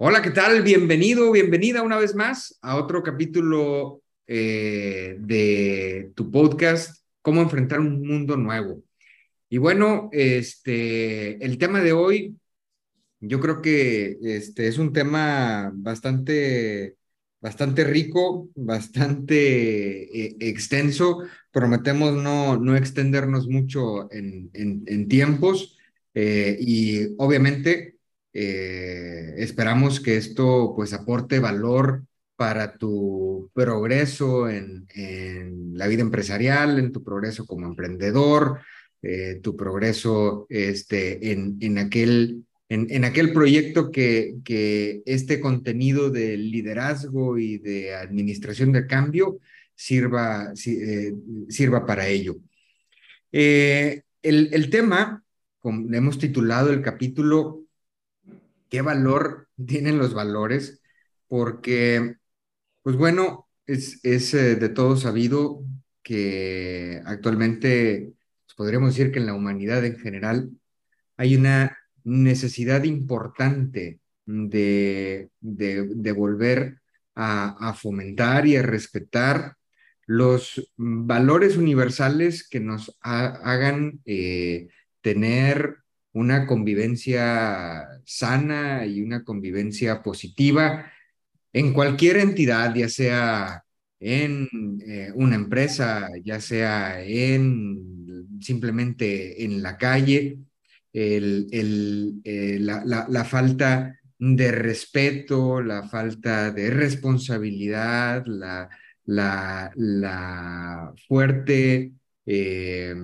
Hola, ¿qué tal? Bienvenido, bienvenida una vez más a otro capítulo eh, de tu podcast, Cómo enfrentar un mundo nuevo. Y bueno, este, el tema de hoy, yo creo que este, es un tema bastante, bastante rico, bastante eh, extenso. Prometemos no, no extendernos mucho en, en, tiempos eh, y obviamente eh, esperamos que esto pues aporte valor para tu progreso en, la vida empresarial, en tu progreso como emprendedor, eh, tu progreso este, en, en, aquel, en, aquel proyecto que, que este contenido de liderazgo y de administración de cambio sirva, eh, sirva para ello. el, el tema, como hemos titulado el capítulo, qué valor tienen los valores, porque, pues bueno, es, es eh, de todo sabido que actualmente pues, podríamos decir que en la humanidad en general hay una necesidad importante de, de, volver a, fomentar y a respetar los valores universales que nos hagan eh, tener una convivencia sana y una convivencia positiva en cualquier entidad, ya sea en eh, una empresa, ya sea en simplemente en la calle, eh, la, falta de respeto, la falta de responsabilidad, la, la fuerte eh,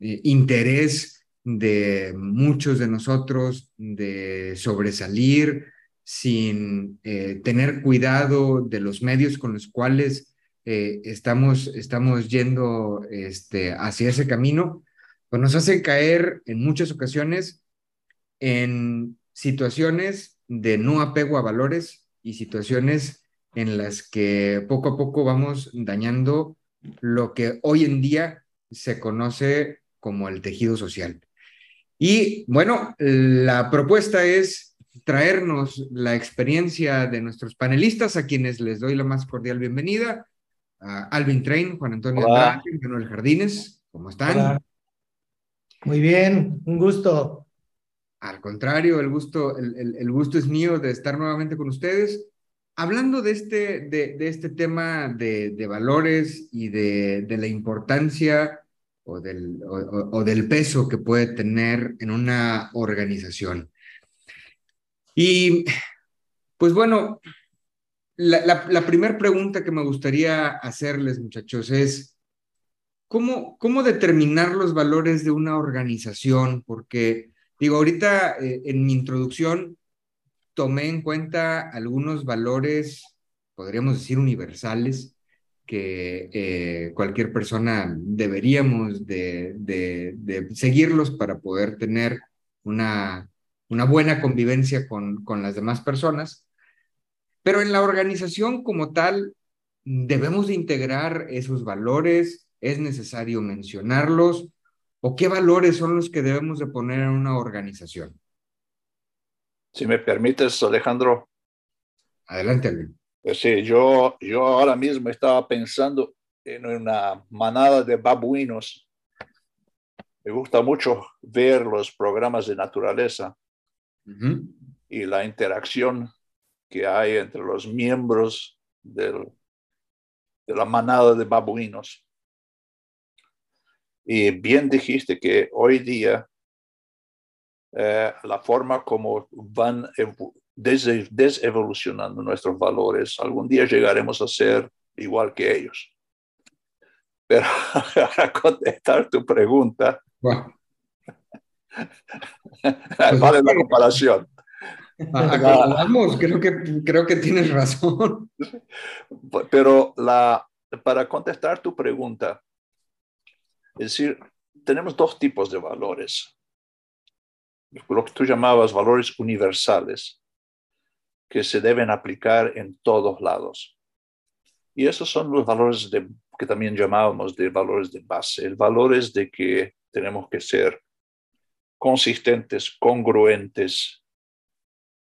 interés de muchos de nosotros de sobresalir sin eh, tener cuidado de los medios con los cuales eh, estamos, estamos yendo este, hacia ese camino, pues nos hace caer en muchas ocasiones en situaciones de no apego a valores y situaciones en las que poco a poco vamos dañando lo que hoy en día se conoce como el tejido social. Y bueno, la propuesta es traernos la experiencia de nuestros panelistas, a quienes les doy la más cordial bienvenida. A Alvin Train, Juan Antonio Andrade, Manuel Jardines, ¿cómo están? Muy bien, un gusto. Al contrario, el gusto, el, el, gusto es mío de estar nuevamente con ustedes. Hablando de este, de, de este tema de, de, valores y de, de la importancia o del, o, del peso que puede tener en una organización. Y pues bueno, la, la, primera pregunta que me gustaría hacerles, muchachos, es, ¿cómo, ¿cómo determinar los valores de una organización? Porque, digo, ahorita eh, en mi introducción tomé en cuenta algunos valores, podríamos decir, universales, que eh, cualquier persona deberíamos de, de, seguirlos para poder tener una, una buena convivencia con, con las demás personas. Pero en la organización como tal, debemos de integrar esos valores, es necesario mencionarlos, o qué valores son los que debemos de poner en una organización. Si me permites, Alejandro. Adelante. Pues sí, yo, yo ahora mismo estaba pensando en una manada de babuinos. Me gusta mucho ver los programas de naturaleza y la interacción que hay entre los miembros del, de la manada de babuinos. Y bien dijiste que hoy día eh, la forma como van desevolucionando nuestros valores. Algún día llegaremos a ser igual que ellos. Pero para contestar tu pregunta, vale la comparación. Vamos, creo que, creo que tienes razón. Pero la, para contestar tu pregunta, es decir, tenemos dos tipos de valores. Lo que tú llamabas valores universales, que se deben aplicar en todos lados. Y esos son los valores de, que también llamábamos de valores de base. El valor es de que tenemos que ser consistentes, congruentes,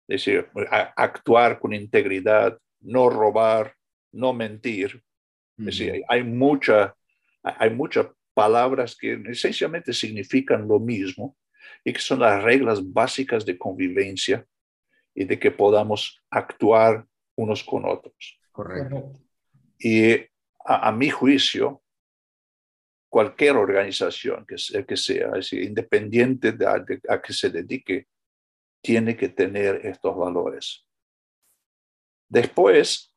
es decir, actuar con integridad, no robar, no mentir. Es decir, hay, mucha, hay muchas palabras que esencialmente significan lo mismo y que son las reglas básicas de convivencia y de que podamos actuar unos con otros. Correcto. Y a, mi juicio, cualquier organización que, sea, que sea independiente de a, que se dedique, tiene que tener estos valores. Después,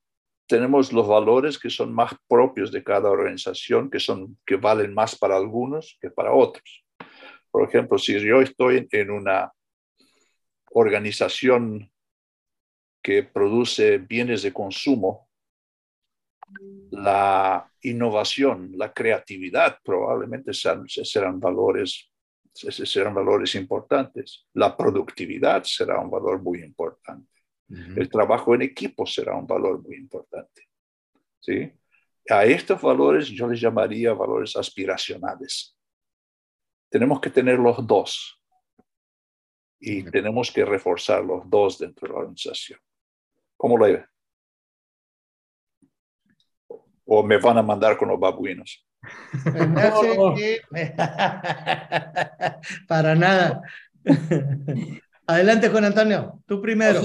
tenemos los valores que son más propios de cada organización, que, son, que valen más para algunos que para otros. Por ejemplo, si yo estoy en una organización que produce bienes de consumo, la innovación, la creatividad probablemente serán, valores, serán valores importantes. La productividad será un valor muy importante. El trabajo en equipo será un valor muy importante. ¿sí? A estos valores yo les llamaría valores aspiracionales. Tenemos que tener los dos y tenemos que reforzar los dos dentro de la organización. ¿Cómo lo ve? o me van a mandar con los babuinos. Para nada. Adelante, Juan Antonio, tú primero.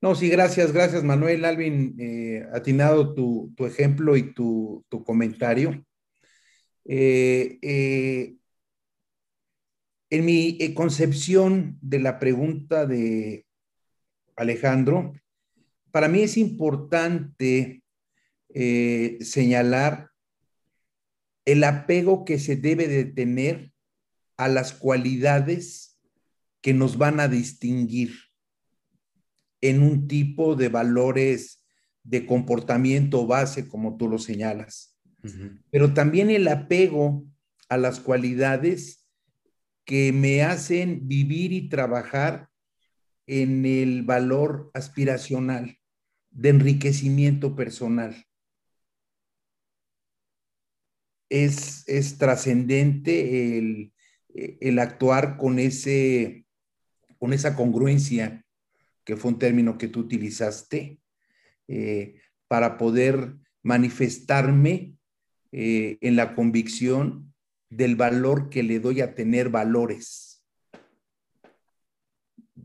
No, sí, gracias, gracias, Manuel, Alvin, eh, atinado tu, tu, ejemplo y tu, tu comentario. Eh, eh, en mi concepción de la pregunta de Alejandro, para mí es importante eh, señalar el apego que se debe de tener a las cualidades que nos van a distinguir en un tipo de valores de comportamiento base, como tú lo señalas. Pero también el apego a las cualidades que me hacen vivir y trabajar en el valor aspiracional de enriquecimiento personal. Es, es trascendente el, el, actuar con, ese, con esa congruencia, que fue un término que tú utilizaste, eh, para poder manifestarme eh, en la convicción del valor que le doy a tener valores.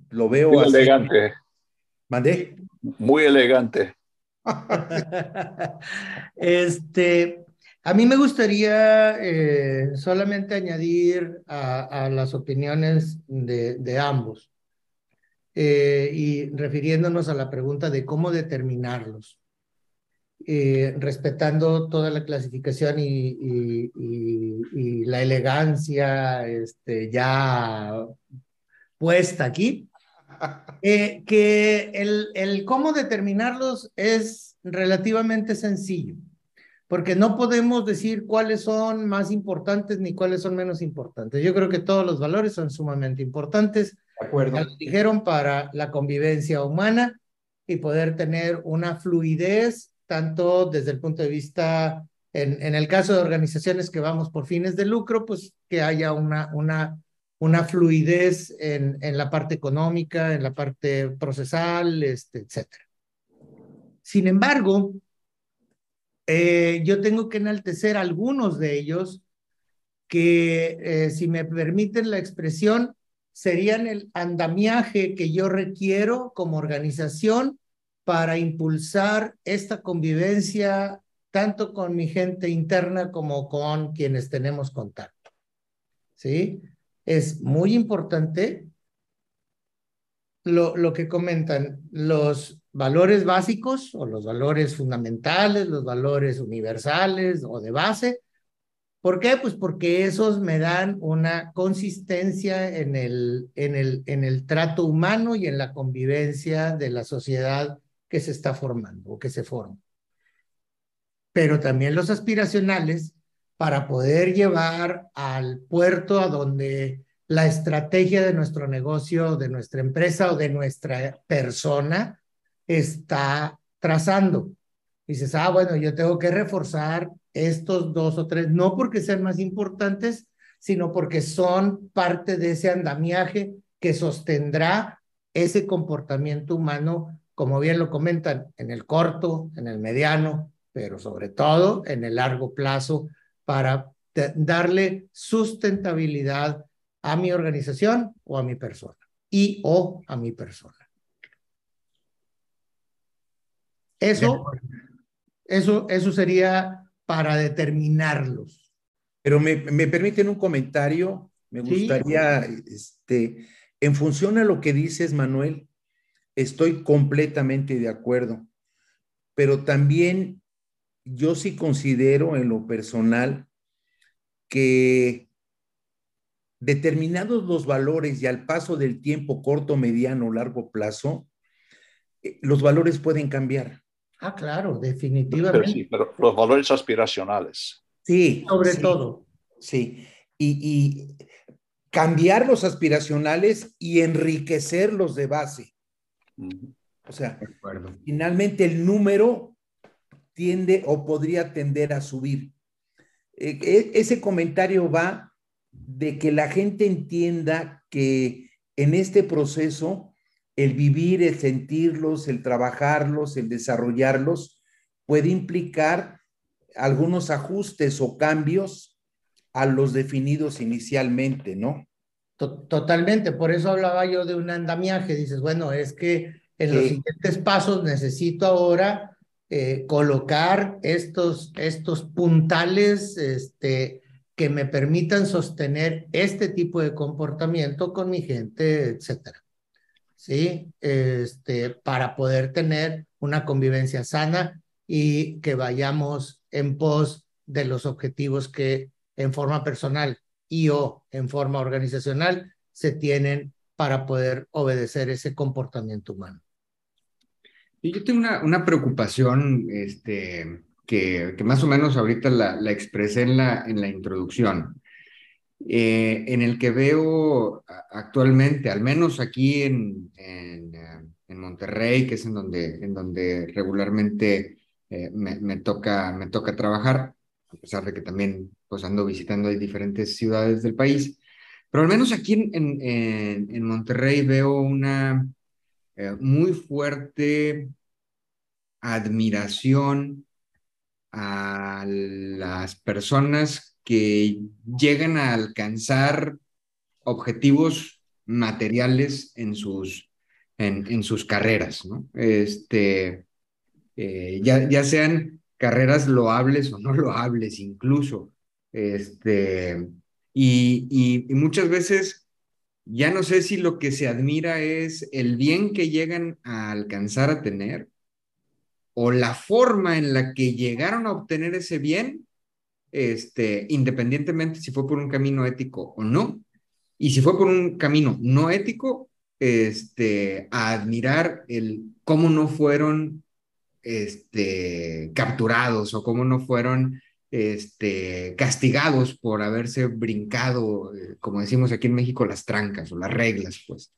Lo veo Muy elegante. ¿Mandé? Muy elegante. este, a mí me gustaría eh, solamente añadir a, las opiniones de, ambos eh, y refiriéndonos a la pregunta de cómo determinarlos, eh, respetando toda la clasificación y, la elegancia este, ya puesta aquí, que el, el cómo determinarlos es relativamente sencillo porque no podemos decir cuáles son más importantes ni cuáles son menos importantes. Yo creo que todos los valores son sumamente importantes. De acuerdo. Ya lo dijeron para la convivencia humana y poder tener una fluidez, tanto desde el punto de vista, en, en el caso de organizaciones que vamos por fines de lucro, pues que haya una, una, una fluidez en, en la parte económica, en la parte procesal, este, etc. Sin embargo, eh, yo tengo que enaltecer algunos de ellos que, eh, si me permiten la expresión, serían el andamiaje que yo requiero como organización para impulsar esta convivencia tanto con mi gente interna como con quienes tenemos contacto. ¿Sí? Es muy importante lo, lo que comentan los valores básicos o los valores fundamentales, los valores universales o de base, ¿Por qué? Pues porque esos me dan una consistencia en el, en el, en el trato humano y en la convivencia de la sociedad que se está formando o que se forma. Pero también los aspiracionales para poder llevar al puerto a donde la estrategia de nuestro negocio, de nuestra empresa o de nuestra persona está trazando. Dices, ah, bueno, yo tengo que reforzar estos dos o tres, no porque sean más importantes, sino porque son parte de ese andamiaje que sostendrá ese comportamiento humano, como bien lo comentan, en el corto, en el mediano, pero sobre todo en el largo plazo, para darle sustentabilidad a mi organización o a mi persona y o a mi persona. Eso, eso, eso sería para determinarlos. Pero me, me permiten un comentario, me gustaría, este, en función a lo que dices, Manuel, estoy completamente de acuerdo, pero también yo sí considero en lo personal que determinados los valores y al paso del tiempo corto, mediano, largo plazo, eh, los valores pueden cambiar. Ah, claro, definitivamente. Sí, pero los valores aspiracionales. Sí. Sobre todo. Sí. Y, cambiar los aspiracionales y enriquecerlos de base. O sea, finalmente el número tiende o podría tender a subir. E, e, ese comentario va de que la gente entienda que en este proceso el vivir, el sentirlos, el trabajarlos, el desarrollarlos, puede implicar algunos ajustes o cambios a los definidos inicialmente, ¿no? Totalmente, por eso hablaba yo de un andamiaje, dices, bueno, es que en los siguientes pasos necesito ahora eh, colocar estos, estos puntales este, que me permitan sostener este tipo de comportamiento con mi gente, etcétera. ¿sí? Este, para poder tener una convivencia sana y que vayamos en pos de los objetivos que en forma personal y o en forma organizacional se tienen para poder obedecer ese comportamiento humano. Y yo tengo una, una preocupación este, que, que, más o menos ahorita la, la expresé en la, en la introducción. Eh, en el que veo actualmente, al menos aquí en, en, eh, en, Monterrey, que es en donde, en donde regularmente eh, me, me, toca, me toca trabajar, a pesar de que también pues, ando visitando diferentes ciudades del país, pero al menos aquí en, en, en Monterrey veo una muy fuerte admiración a las personas que llegan a alcanzar objetivos materiales en sus, en, sus carreras. Este, eh, ya, ya sean carreras loables o no loables incluso. Este, y, y, muchas veces ya no sé si lo que se admira es el bien que llegan a alcanzar a tener o la forma en la que llegaron a obtener ese bien este, independientemente si fue por un camino ético o no. Y si fue por un camino no ético, este, a admirar el cómo no fueron este, capturados o cómo no fueron este, castigados por haberse brincado, eh, como decimos aquí en México, las trancas o las reglas, pues.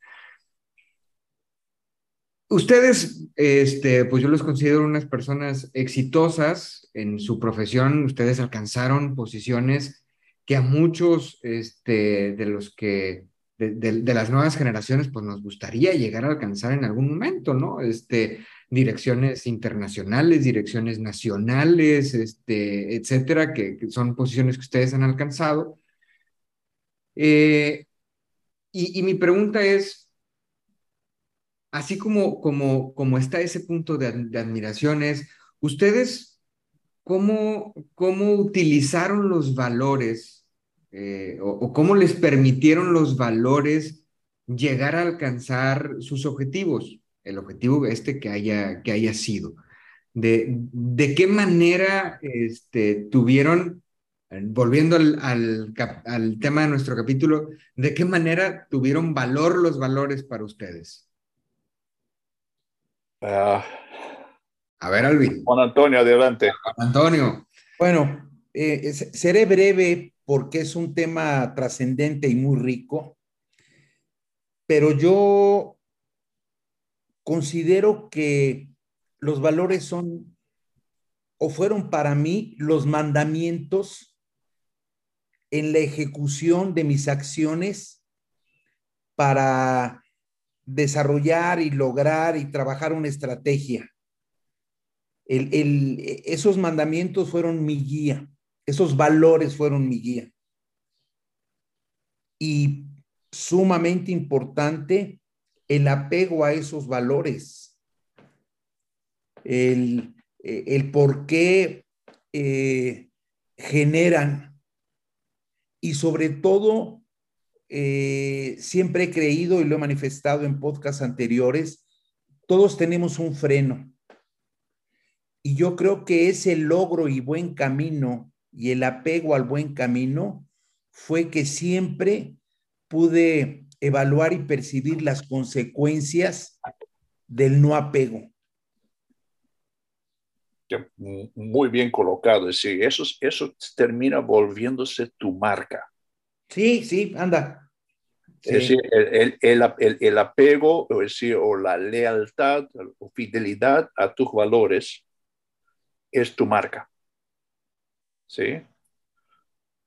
Ustedes, este, pues yo los considero unas personas exitosas en su profesión. Ustedes alcanzaron posiciones que a muchos este, de los que, de, las nuevas generaciones, pues nos gustaría llegar a alcanzar en algún momento, ¿no? Este, direcciones internacionales, direcciones nacionales, este, etcétera, que, son posiciones que ustedes han alcanzado. Eh, y, mi pregunta es, así como, como, como está ese punto de, admiración, es, ¿ustedes cómo, cómo utilizaron los valores eh, o, cómo les permitieron los valores llegar a alcanzar sus objetivos? El objetivo este que haya, que haya sido. De, de qué manera este, tuvieron volviendo al, al, tema de nuestro capítulo, ¿de qué manera tuvieron valor los valores para ustedes? Ah. a ver, Alvin. Juan Antonio, adelante. Antonio. Bueno, eh, seré breve porque es un tema trascendente y muy rico, pero yo considero que los valores son o fueron para mí los mandamientos en la ejecución de mis acciones para desarrollar y lograr y trabajar una estrategia. esos mandamientos fueron mi guía, esos valores fueron mi guía. Y sumamente importante el apego a esos valores, el, el por qué eh, generan y sobre todo, eh, siempre he creído y lo he manifestado en podcasts anteriores, todos tenemos un freno. Y yo creo que ese logro y buen camino y el apego al buen camino fue que siempre pude evaluar y percibir las consecuencias del no apego. Muy bien colocado, es decir, eso, eso termina volviéndose tu marca. Sí, sí, anda. Es decir, el, el, el, apego, o, decir, o la lealtad o fidelidad a tus valores es tu marca. ¿Sí?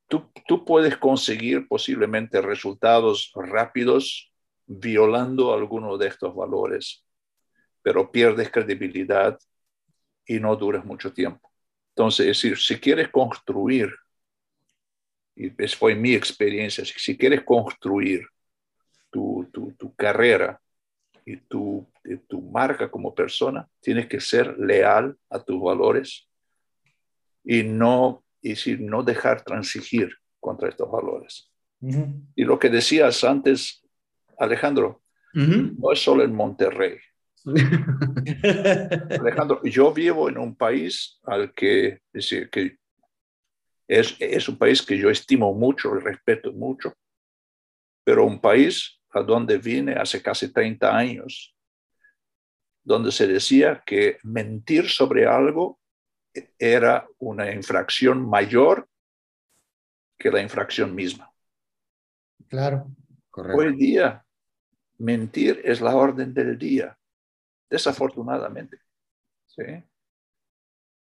Tú, puedes conseguir posiblemente resultados rápidos violando alguno de estos valores, pero pierdes credibilidad y no duras mucho tiempo. Entonces, es decir, si quieres construir, y esa fue mi experiencia, si, quieres construir tu, tu, tu carrera y tu, tu marca como persona, tienes que ser leal a tus valores y no, y decir, no dejar transigir contra estos valores. Y lo que decías antes, Alejandro, no es solo en Monterrey, Alejandro, yo vivo en un país al que, decir, que es, es un país que yo estimo mucho y respeto mucho, pero un país a donde vine hace casi 30 años, donde se decía que mentir sobre algo era una infracción mayor que la infracción misma. Claro, correcto. Hoy día, mentir es la orden del día desafortunadamente. ¿sí?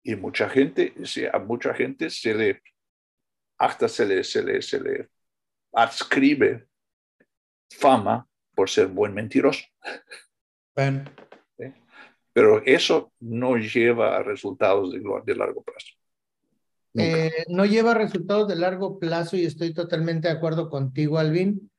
Y mucha gente, a mucha gente se le, hasta se le, se le, se le adscribe fama por ser buen mentiroso. Pero eso no lleva a resultados de, de largo plazo. Eh, no lleva resultados de largo plazo y estoy totalmente de acuerdo contigo, Alvin,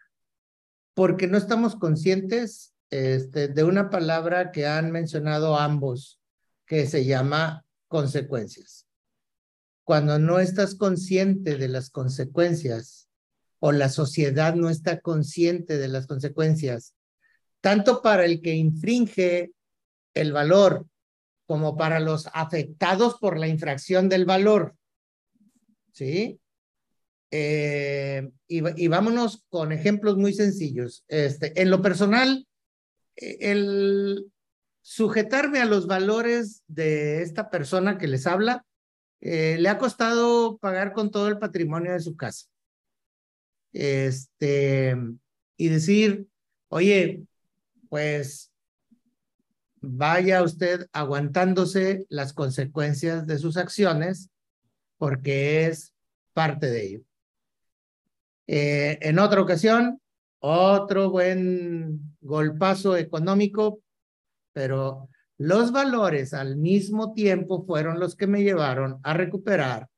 porque no estamos conscientes este, de una palabra que han mencionado ambos, que se llama consecuencias. Cuando no estás consciente de las consecuencias o la sociedad no está consciente de las consecuencias, tanto para el que infringe el valor como para los afectados por la infracción del valor. ¿Sí? Eh, y, vámonos con ejemplos muy sencillos. Este, en lo personal, el sujetarme a los valores de esta persona que les habla, eh, le ha costado pagar con todo el patrimonio de su casa. Este, y decir, oye, pues vaya usted aguantándose las consecuencias de sus acciones porque es parte de ello. Eh, en otra ocasión, otro buen golpazo económico, pero los valores al mismo tiempo fueron los que me llevaron a recuperar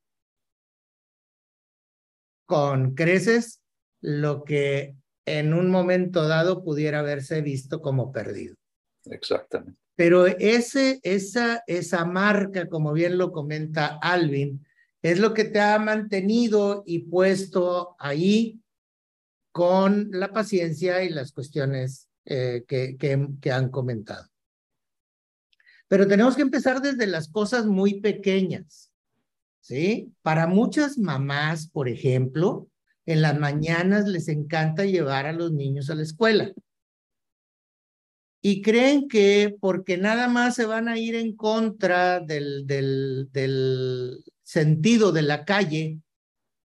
con creces lo que en un momento dado pudiera haberse visto como perdido. Exactamente. Pero ese, esa, esa marca, como bien lo comenta Alvin, es lo que te ha mantenido y puesto ahí con la paciencia y las cuestiones eh, que, que, han comentado. Pero tenemos que empezar desde las cosas muy pequeñas. ¿sí? Para muchas mamás, por ejemplo, en las mañanas les encanta llevar a los niños a la escuela. Y creen que porque nada más se van a ir en contra del, sentido de la calle,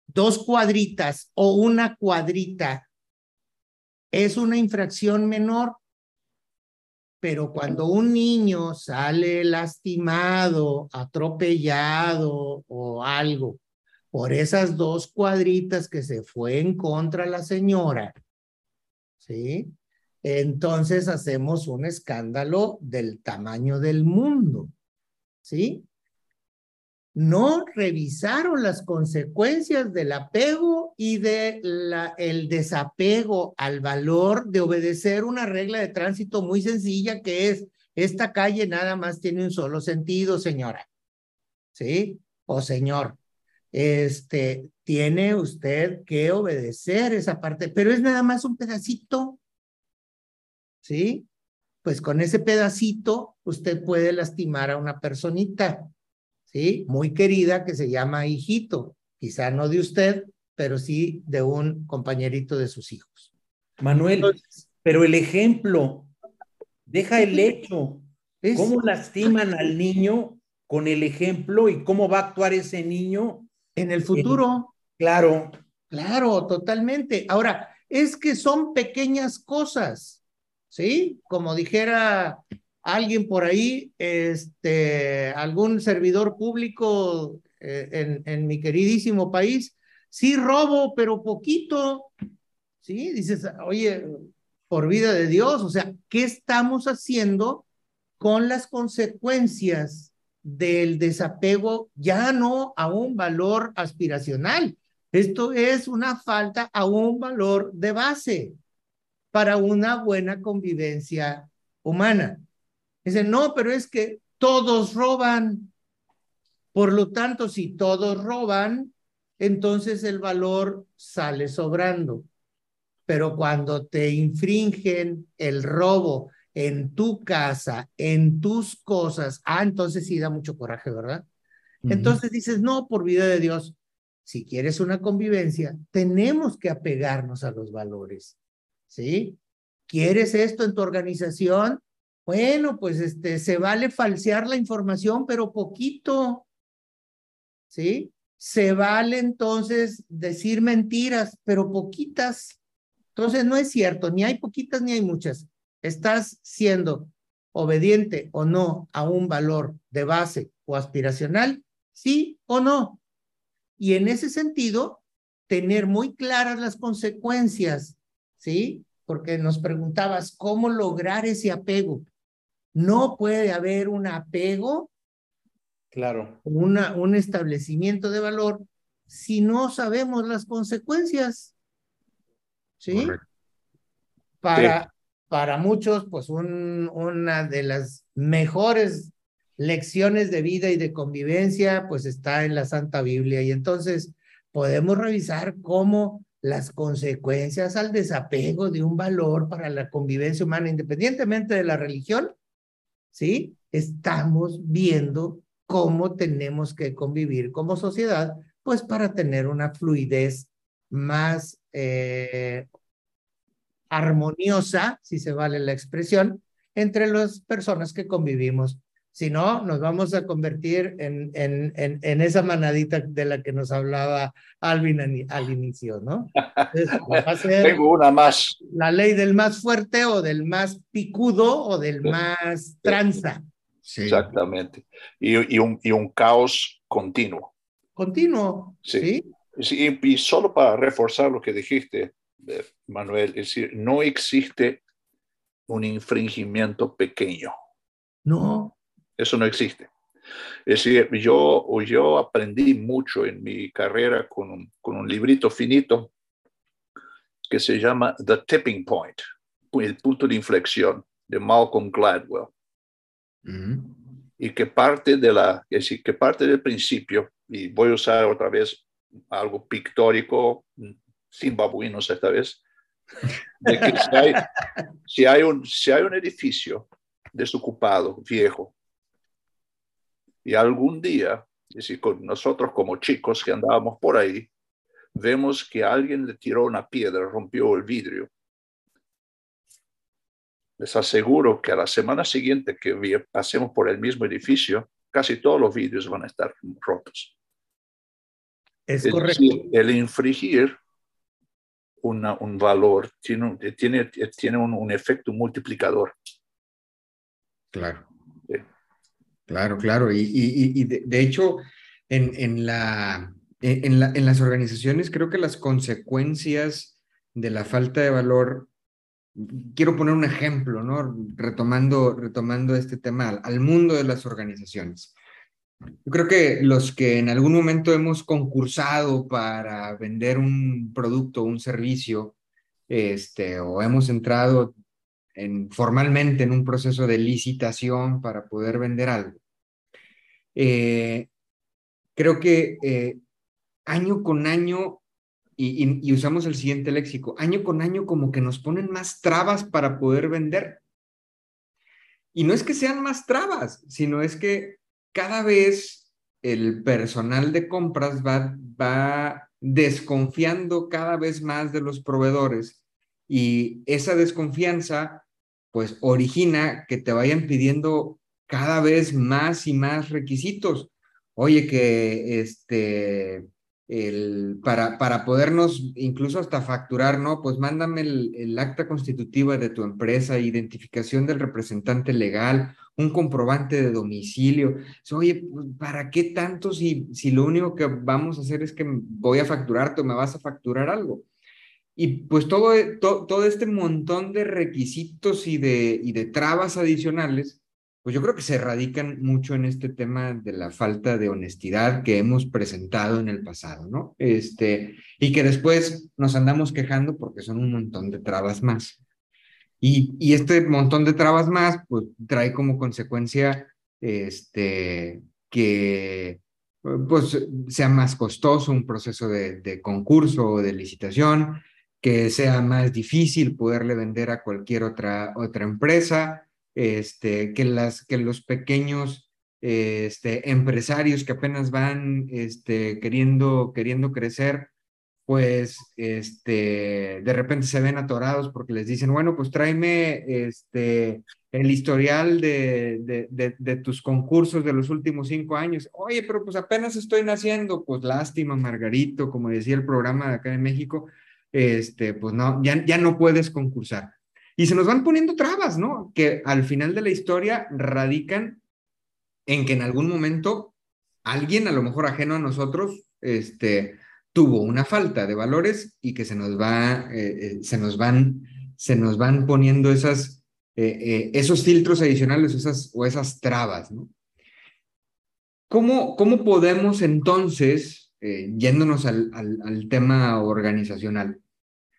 dos cuadritas o una cuadrita es una infracción menor. Pero cuando un niño sale lastimado, atropellado o algo por esas dos cuadritas que se fue en contra la señora, ¿sí? Entonces hacemos un escándalo del tamaño del mundo, ¿sí? no revisaron las consecuencias del apego y de la, el desapego al valor de obedecer una regla de tránsito muy sencilla que es, esta calle nada más tiene un solo sentido, señora. ¿Sí? O señor, este, tiene usted que obedecer esa parte, pero es nada más un pedacito. ¿Sí? Pues con ese pedacito usted puede lastimar a una personita. ¿sí? Muy querida que se llama hijito, quizá no de usted, pero sí de un compañerito de sus hijos. Manuel, pero el ejemplo, deja el hecho. ¿Cómo lastiman al niño con el ejemplo y cómo va a actuar ese niño? En el futuro. claro. Claro, totalmente. Ahora, es que son pequeñas cosas, ¿sí? Como dijera alguien por ahí, este, algún servidor público eh, en, en mi queridísimo país, sí robo, pero poquito, ¿sí? Dices, oye, por vida de Dios, o sea, ¿qué estamos haciendo con las consecuencias del desapego ya no a un valor aspiracional? Esto es una falta a un valor de base para una buena convivencia humana. Dicen, no, pero es que todos roban. Por lo tanto, si todos roban, entonces el valor sale sobrando. Pero cuando te infringen el robo en tu casa, en tus cosas, ah, entonces sí da mucho coraje, ¿verdad? Entonces dices, no, por vida de Dios, si quieres una convivencia, tenemos que apegarnos a los valores, ¿sí? ¿Quieres esto en tu organización? Bueno, pues este, se vale falsear la información, pero poquito. ¿Sí? Se vale entonces decir mentiras, pero poquitas. Entonces no es cierto, ni hay poquitas ni hay muchas. Estás siendo obediente o no a un valor de base o aspiracional, sí o no. Y en ese sentido, tener muy claras las consecuencias, ¿sí? Porque nos preguntabas cómo lograr ese apego. No puede haber un apego, claro, una, un establecimiento de valor si no sabemos las consecuencias. ¿Sí? Para, para muchos, pues un, una de las mejores lecciones de vida y de convivencia, pues está en la Santa Biblia. Y entonces podemos revisar cómo las consecuencias al desapego de un valor para la convivencia humana, independientemente de la religión, ¿sí? Estamos viendo cómo tenemos que convivir como sociedad, pues para tener una fluidez más eh, armoniosa, si se vale la expresión, entre las personas que convivimos si no, nos vamos a convertir en, en, en, esa manadita de la que nos hablaba Alvin al, inicio, ¿no? Tengo una más. La ley del más fuerte o del más picudo o del más tranza. Sí. Exactamente. Y, y, un, y un caos continuo. Continuo. Sí. ¿sí? Y, solo para reforzar lo que dijiste, eh, Manuel, es decir, no existe un infringimiento pequeño. No. Eso no existe. Es decir, yo, yo aprendí mucho en mi carrera con un, con un librito finito que se llama The Tipping Point, el punto de inflexión de Malcolm Gladwell. Y que parte de la, es decir, que parte del principio, y voy a usar otra vez algo pictórico, sin babuinos esta vez, de que si hay, si hay, un, si hay un edificio desocupado, viejo, y algún día es decir, con nosotros como chicos que andábamos por ahí, vemos que alguien le tiró una piedra, rompió el vidrio. Les aseguro que a la semana siguiente que pasemos por el mismo edificio, casi todos los vidrios van a estar rotos. Es, correcto. el infringir un valor tiene, tiene, tiene un, efecto multiplicador. Claro. Claro, claro. Y, de, hecho, en, en, la, en, la, en las organizaciones creo que las consecuencias de la falta de valor, quiero poner un ejemplo, ¿no? Retomando, retomando este tema al, mundo de las organizaciones. Yo creo que los que en algún momento hemos concursado para vender un producto, un servicio, este, o hemos entrado formalmente en un proceso de licitación para poder vender algo. Eh, creo que eh, año con año, y, usamos el siguiente léxico, año con año como que nos ponen más trabas para poder vender. Y no es que sean más trabas, sino es que cada vez el personal de compras va, va desconfiando cada vez más de los proveedores y esa desconfianza pues origina que te vayan pidiendo cada vez más y más requisitos. Oye, que este, el, para, para podernos incluso hasta facturar, ¿no? Pues mándame el, acta constitutiva de tu empresa, identificación del representante legal, un comprobante de domicilio. Oye, pues, ¿para qué tanto si, si lo único que vamos a hacer es que voy a facturarte o me vas a facturar algo? Y pues todo, e, todo este montón de requisitos y de, y de trabas adicionales, pues yo creo que se radican mucho en este tema de la falta de honestidad que hemos presentado en el pasado, ¿no? Este, y que después nos andamos quejando porque son un montón de trabas más. Y, y este montón de trabas más, pues trae como consecuencia este, que pues sea más costoso un proceso de, de concurso o de licitación, que sea más difícil poderle vender a cualquier otra, otra empresa, este, que, las, que los pequeños este, empresarios que apenas van este, queriendo, queriendo crecer, pues este, de repente se ven atorados porque les dicen, bueno, pues tráeme este, el historial de, de, de, tus concursos de los últimos cinco años. Oye, pero pues apenas estoy naciendo, pues lástima, Margarito, como decía el programa de acá en México, este, pues no, ya, ya no puedes concursar. Y se nos van poniendo trabas, ¿no? Que al final de la historia radican en que en algún momento alguien, a lo mejor ajeno a nosotros, este, tuvo una falta de valores y que se nos va, eh, eh, se nos van, se nos van poniendo esas, eh, esos filtros adicionales esas, o esas trabas, ¿no? ¿Cómo, cómo podemos entonces eh, yéndonos al, al, tema organizacional.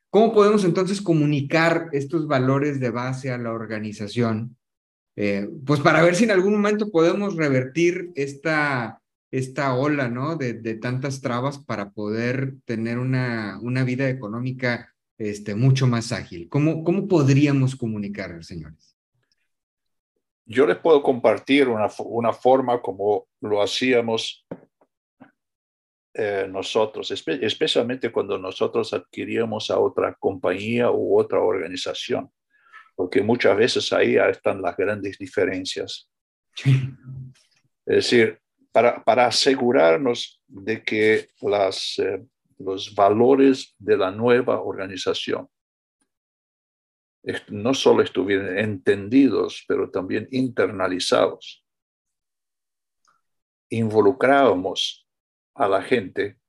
¿Cómo podemos entonces comunicar estos valores de base a la organización? Eh, pues para ver si en algún momento podemos revertir esta, esta ola, ¿no? De, de tantas trabas para poder tener una, una vida económica este, mucho más ágil. ¿Cómo, ¿Cómo podríamos comunicar, señores? Yo les puedo compartir una, una forma como lo hacíamos eh, nosotros, especialmente cuando nosotros adquiríamos a otra compañía u otra organización, porque muchas veces ahí están las grandes diferencias. Es decir, para, para asegurarnos de que las, eh, los valores de la nueva organización no solo estuvieran entendidos, pero también internalizados. Involucrábamos a la gente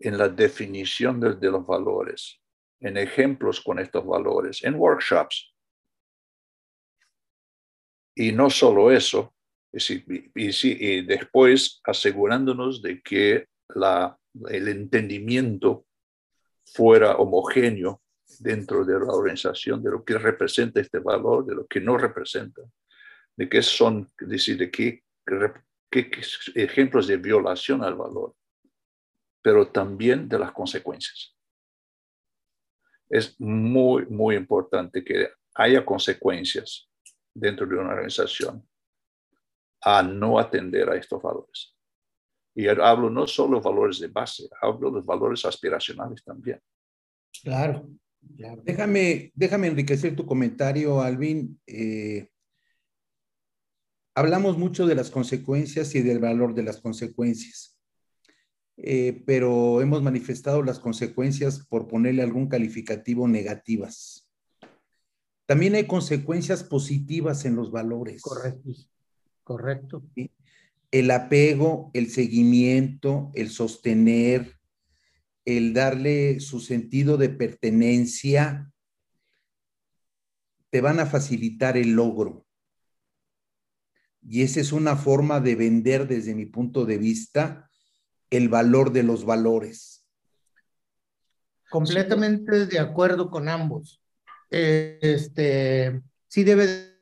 en la definición de, los valores, en ejemplos con estos valores, en workshops. Y no solo eso, y, después asegurándonos de que la, el entendimiento fuera homogéneo dentro de la organización, de lo que representa este valor, de lo que no representa, de qué son, decir, de qué que, ejemplos de violación al valor, pero también de las consecuencias. Es muy, muy importante que haya consecuencias dentro de una organización a no atender a estos valores. Y hablo no solo de valores de base, hablo de valores aspiracionales también. Claro. Déjame, déjame enriquecer tu comentario, Alvin. Eh, hablamos mucho de las consecuencias y del valor de las consecuencias, eh, pero hemos manifestado las consecuencias por ponerle algún calificativo negativas. También hay consecuencias positivas en los valores. Correcto. Correcto. El apego, el seguimiento, el sostener, el darle su sentido de pertenencia, te van a facilitar el logro. Y esa es una forma de vender desde mi punto de vista el valor de los valores. Completamente de acuerdo con ambos. Este, sí debe de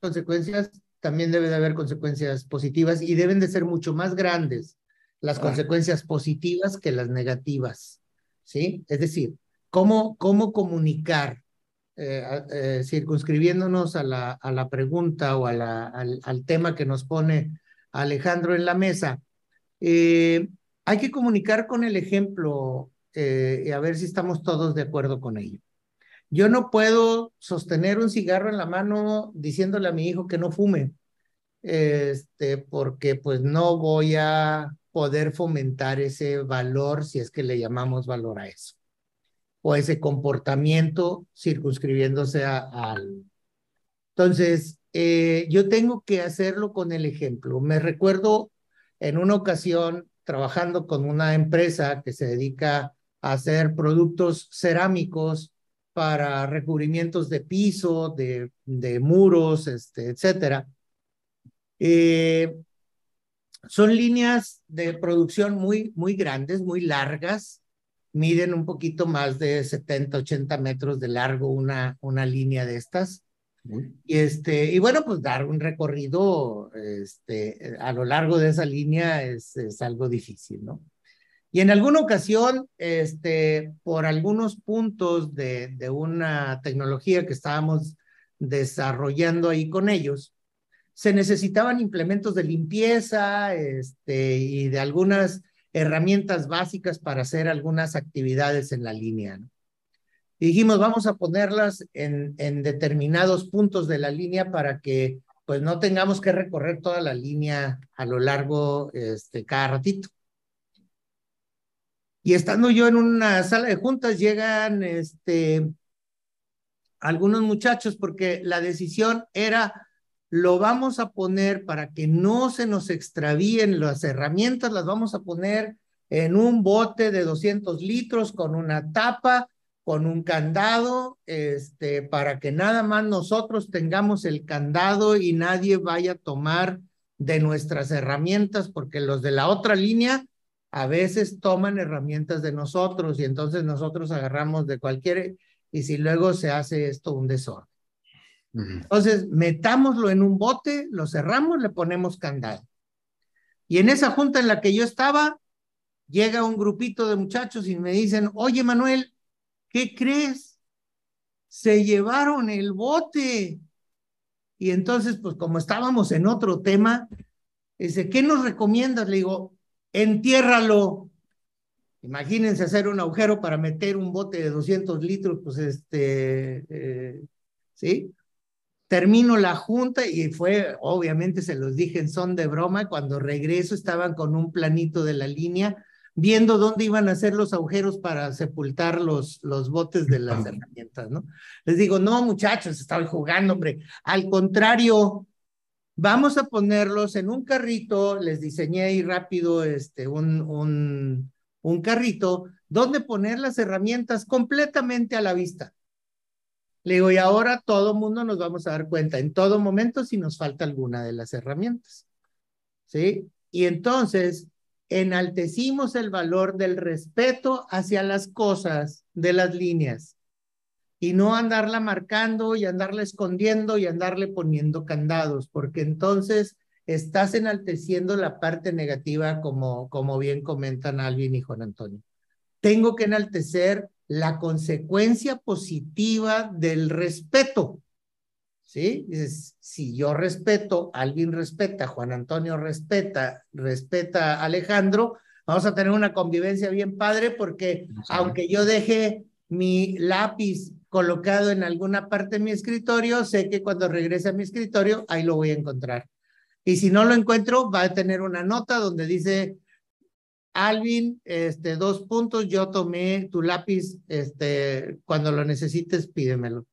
consecuencias, también debe de haber consecuencias positivas y deben de ser mucho más grandes las consecuencias positivas que las negativas, ¿sí? Es decir, cómo, cómo comunicar, eh, eh, circunscribiéndonos a la, a la pregunta o al, al, tema que nos pone Alejandro en la mesa. Eh, hay que comunicar con el ejemplo y a ver si estamos todos de acuerdo con ello. Yo no puedo sostener un cigarro en la mano diciéndole a mi hijo que no fume, este, porque pues no voy a poder fomentar ese valor, si es que le llamamos valor a eso, o ese comportamiento circunscribiéndose a, al... Entonces, eh, yo tengo que hacerlo con el ejemplo. Me recuerdo en una ocasión trabajando con una empresa que se dedica a hacer productos cerámicos para recubrimientos de piso, de, de muros, este, etcétera. Eh, son líneas de producción muy, muy grandes, muy largas, miden un poquito más de 70, 80 metros de largo una, una línea de estas. Y, este, y bueno, pues dar un recorrido este, a lo largo de esa línea es, es algo difícil, ¿no? Y en alguna ocasión, este, por algunos puntos de, de una tecnología que estábamos desarrollando ahí con ellos, se necesitaban implementos de limpieza este, y de algunas herramientas básicas para hacer algunas actividades en la línea. dijimos, vamos a ponerlas en, en determinados puntos de la línea para que pues no tengamos que recorrer toda la línea a lo largo este, cada ratito. Y estando yo en una sala de juntas, llegan este, algunos muchachos porque la decisión era, lo vamos a poner para que no se nos extravíen las herramientas, las vamos a poner en un bote de 200 litros con una tapa, con un candado, este, para que nada más nosotros tengamos el candado y nadie vaya a tomar de nuestras herramientas, porque los de la otra línea a veces toman herramientas de nosotros y entonces nosotros agarramos de cualquier y si luego se hace esto un desorden. Entonces, metámoslo en un bote, lo cerramos, le ponemos candado. Y en esa junta en la que yo estaba, llega un grupito de muchachos y me dicen, oye Manuel, ¿qué crees? Se llevaron el bote. Y entonces, pues como estábamos en otro tema, dice, ¿qué nos recomiendas? Le digo, entiérralo. Imagínense hacer un agujero para meter un bote de 200 litros, pues este, eh, ¿sí? Termino la junta y fue, obviamente se los dije en son de broma, cuando regreso estaban con un planito de la línea, viendo dónde iban a hacer los agujeros para sepultar los, los botes de las herramientas, ¿no? Les digo, no muchachos, estaban jugando, hombre, al contrario, Vamos a ponerlos en un carrito, les diseñé ahí rápido este, un, un, un carrito donde poner las herramientas completamente a la vista. Le digo, y ahora todo mundo nos vamos a dar cuenta en todo momento si nos falta alguna de las herramientas. ¿Sí? Y entonces enaltecimos el valor del respeto hacia las cosas de las líneas y no andarla marcando y andarla escondiendo y andarle poniendo candados, porque entonces estás enalteciendo la parte negativa como, como bien comentan Alvin y Juan Antonio. Tengo que enaltecer la consecuencia positiva del respeto. ¿sí? Si yo respeto, alguien respeta, Juan Antonio respeta, respeta a Alejandro, vamos a tener una convivencia bien padre porque aunque yo deje mi lápiz colocado en alguna parte de mi escritorio, sé que cuando regrese a mi escritorio, ahí lo voy a encontrar. Y si no lo encuentro, va a tener una nota donde dice, Alvin, este, dos puntos, yo tomé tu lápiz, este, cuando lo necesites, pídemelo.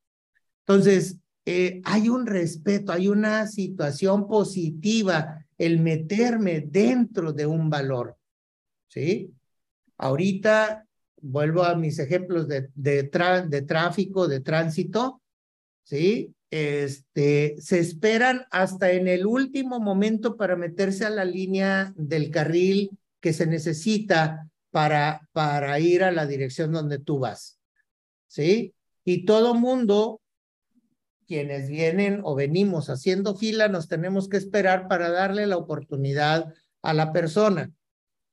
Entonces, eh, hay un respeto, hay una situación positiva, el meterme dentro de un valor, ¿sí? Ahorita vuelvo a mis ejemplos de, de, de tráfico, de tránsito, ¿sí? Este, se esperan hasta en el último momento para meterse a la línea del carril que se necesita para, para ir a la dirección donde tú vas, ¿sí? Y todo mundo quienes vienen o venimos haciendo fila, nos tenemos que esperar para darle la oportunidad a la persona.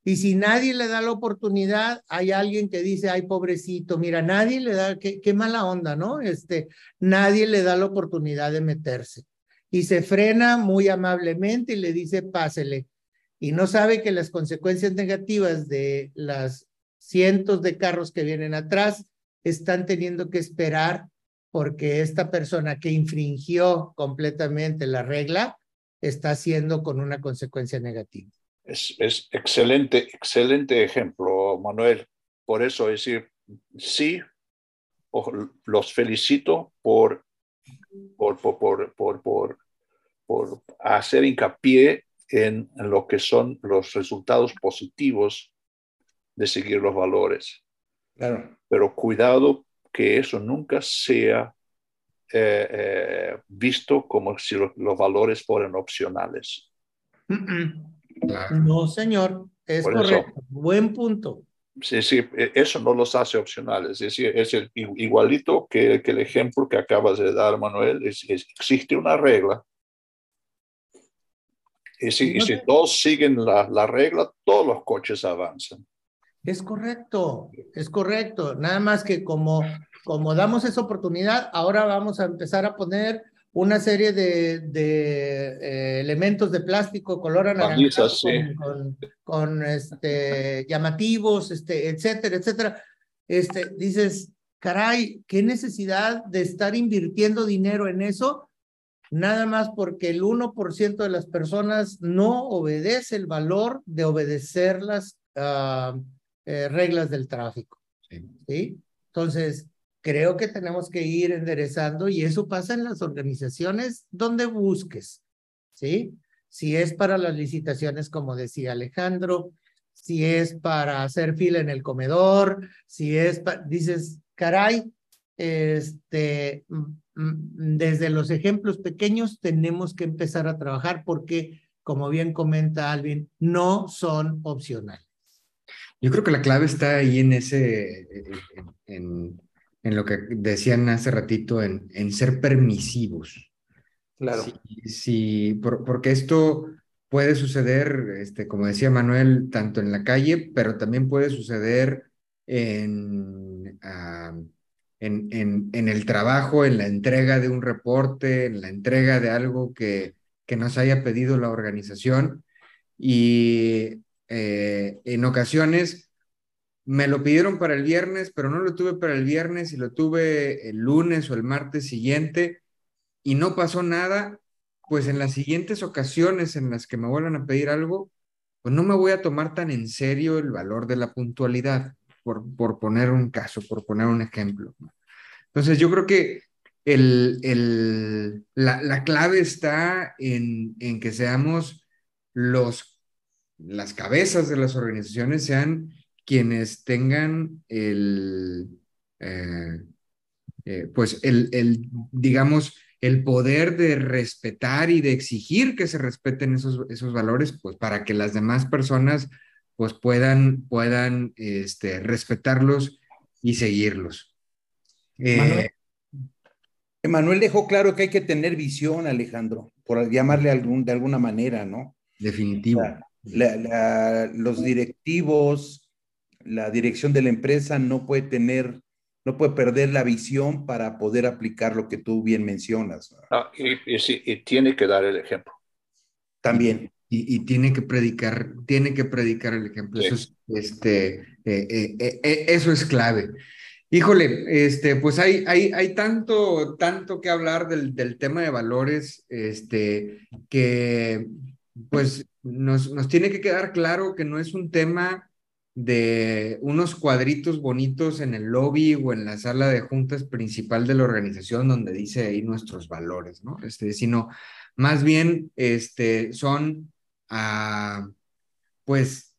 Y si nadie le da la oportunidad, hay alguien que dice, ay, pobrecito, mira, nadie le da, qué, mala onda, ¿no? Este, nadie le da la oportunidad de meterse. Y se frena muy amablemente y le dice, pásele. Y no sabe que las consecuencias negativas de las cientos de carros que vienen atrás están teniendo que esperar porque esta persona que infringió completamente la regla está haciendo con una consecuencia negativa. Es, es excelente, excelente ejemplo, Manuel. Por eso decir, sí, los felicito por, por, por, por, por, por hacer hincapié en, lo que son los resultados positivos de seguir los valores. Claro. Pero cuidado que eso nunca sea eh, eh, visto como si los, valores fueran opcionales. No, señor, es correcto. Buen punto. Sí, sí, e, eso no los hace opcionales. Es es el, igualito que, que, el ejemplo que acabas de dar, Manuel. Es, existe una regla. Y si, y si todos siguen la, la regla, todos los coches avanzan. Es correcto, es correcto. Nada más que como, como damos esa oportunidad, ahora vamos a empezar a poner una serie de, de eh, elementos de plástico color anaranjado con, con, este, llamativos, este, etcétera, etcétera. Este, dices, caray, qué necesidad de estar invirtiendo dinero en eso, nada más porque el 1% de las personas no obedece el valor de obedecerlas. Uh, eh, reglas del tráfico. Sí. Entonces, creo que tenemos que ir enderezando y eso pasa en las organizaciones donde busques. ¿Sí? Si es para las licitaciones, como decía Alejandro, si es para hacer fila en el comedor, si es, dices, caray, este, mm, mm, desde los ejemplos pequeños tenemos que empezar a trabajar porque, como bien comenta Alvin, no son opcionales. Yo creo que la clave está ahí en ese, en, en, lo que decían hace ratito, en, en ser permisivos. Claro. Sí, porque esto puede suceder, este, como decía Manuel, tanto en la calle, pero también puede suceder en, ah, en, en, en, el trabajo, en la entrega de un reporte, en la entrega de algo que, que nos haya pedido la organización. Y eh, en ocasiones me lo pidieron para el viernes, pero no lo tuve para el viernes y lo tuve el lunes o el martes siguiente y no pasó nada, pues en las siguientes ocasiones en las que me vuelvan a pedir algo, pues no me voy a tomar tan en serio el valor de la puntualidad, por, por poner un caso, por poner un ejemplo. Entonces yo creo que el, el, la, la clave está en, en que seamos los las cabezas de las organizaciones sean quienes tengan el, eh, eh, pues el, el, digamos, el poder de respetar y de exigir que se respeten esos, esos valores, pues para que las demás personas pues puedan, puedan este, respetarlos y seguirlos. Eh, Emanuel dejó claro que hay que tener visión, Alejandro, por llamarle algún, de alguna manera, ¿no? Definitivo los directivos, la dirección de la empresa no puede tener no puede perder la visión para poder aplicar lo que tú bien mencionas. Ah, y, y, tiene que dar el ejemplo. También. Y, tiene que predicar, tiene que predicar el ejemplo. Eso, es, este, eh, eh, eh, eso es clave. Híjole, este, pues hay, hay, hay tanto, tanto que hablar del, del tema de valores, este, que pues nos, nos tiene que quedar claro que no es un tema de unos cuadritos bonitos en el lobby o en la sala de juntas principal de la organización donde dice ahí nuestros valores, ¿no? Este, sino más bien este, son, ah, pues,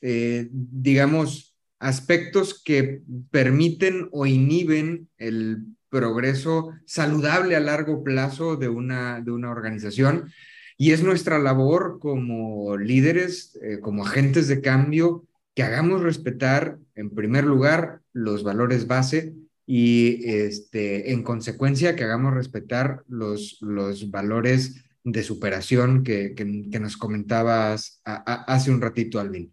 eh, digamos, aspectos que permiten o inhiben el progreso saludable a largo plazo de una, de una organización. Y es nuestra labor como líderes, eh, como agentes de cambio, que hagamos respetar, en primer lugar, los valores base y este, en consecuencia que hagamos respetar los, los valores de superación que, que, nos comentabas hace un ratito, Alvin.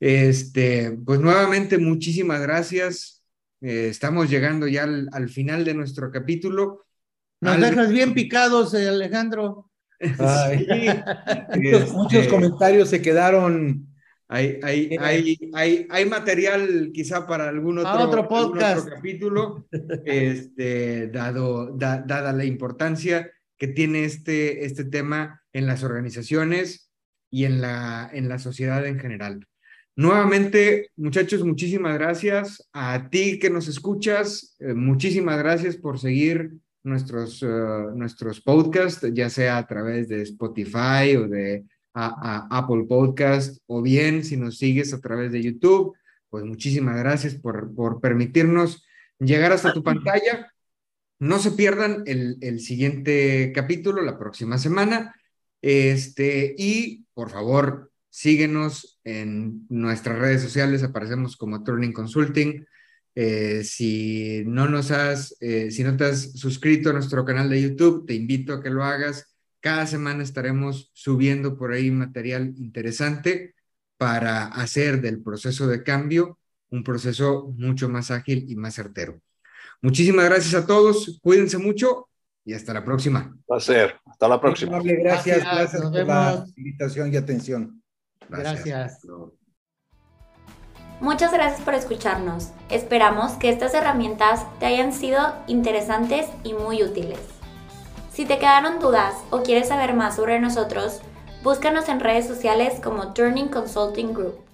Este, pues nuevamente, muchísimas gracias. Eh, estamos llegando ya al, final de nuestro capítulo. Nos dejas bien picados, eh, Alejandro. muchos este, comentarios se quedaron hay, hay, hay, hay, hay material quizá para algún otro, otro podcast. capítulo, este, dado, dada la importancia que tiene este, este tema en las organizaciones y en la, en la sociedad en general. Nuevamente, muchachos, muchísimas gracias. A ti que nos escuchas, eh, muchísimas gracias por seguir nuestros, eh, nuestros podcasts, ya sea a través de Spotify o de Apple Podcast o bien si nos sigues a través de YouTube, pues muchísimas gracias por, por permitirnos llegar hasta tu pantalla. No se pierdan el, el siguiente capítulo la próxima semana. Este, y por favor, síguenos en nuestras redes sociales, aparecemos como Turning Consulting. Eh, si no nos has, eh, si no te has suscrito a nuestro canal de YouTube, te invito a que lo hagas cada semana estaremos subiendo por ahí material interesante para hacer del proceso de cambio un proceso mucho más ágil y más certero. Muchísimas gracias a todos, cuídense mucho y hasta la próxima. Va a ser, hasta la próxima. Gracias, gracias, por la invitación y atención. gracias. Muchas gracias por escucharnos. Esperamos que estas herramientas te hayan sido interesantes y muy útiles. Si te quedaron dudas o quieres saber más sobre nosotros, búscanos en redes sociales como Turning Consulting Group.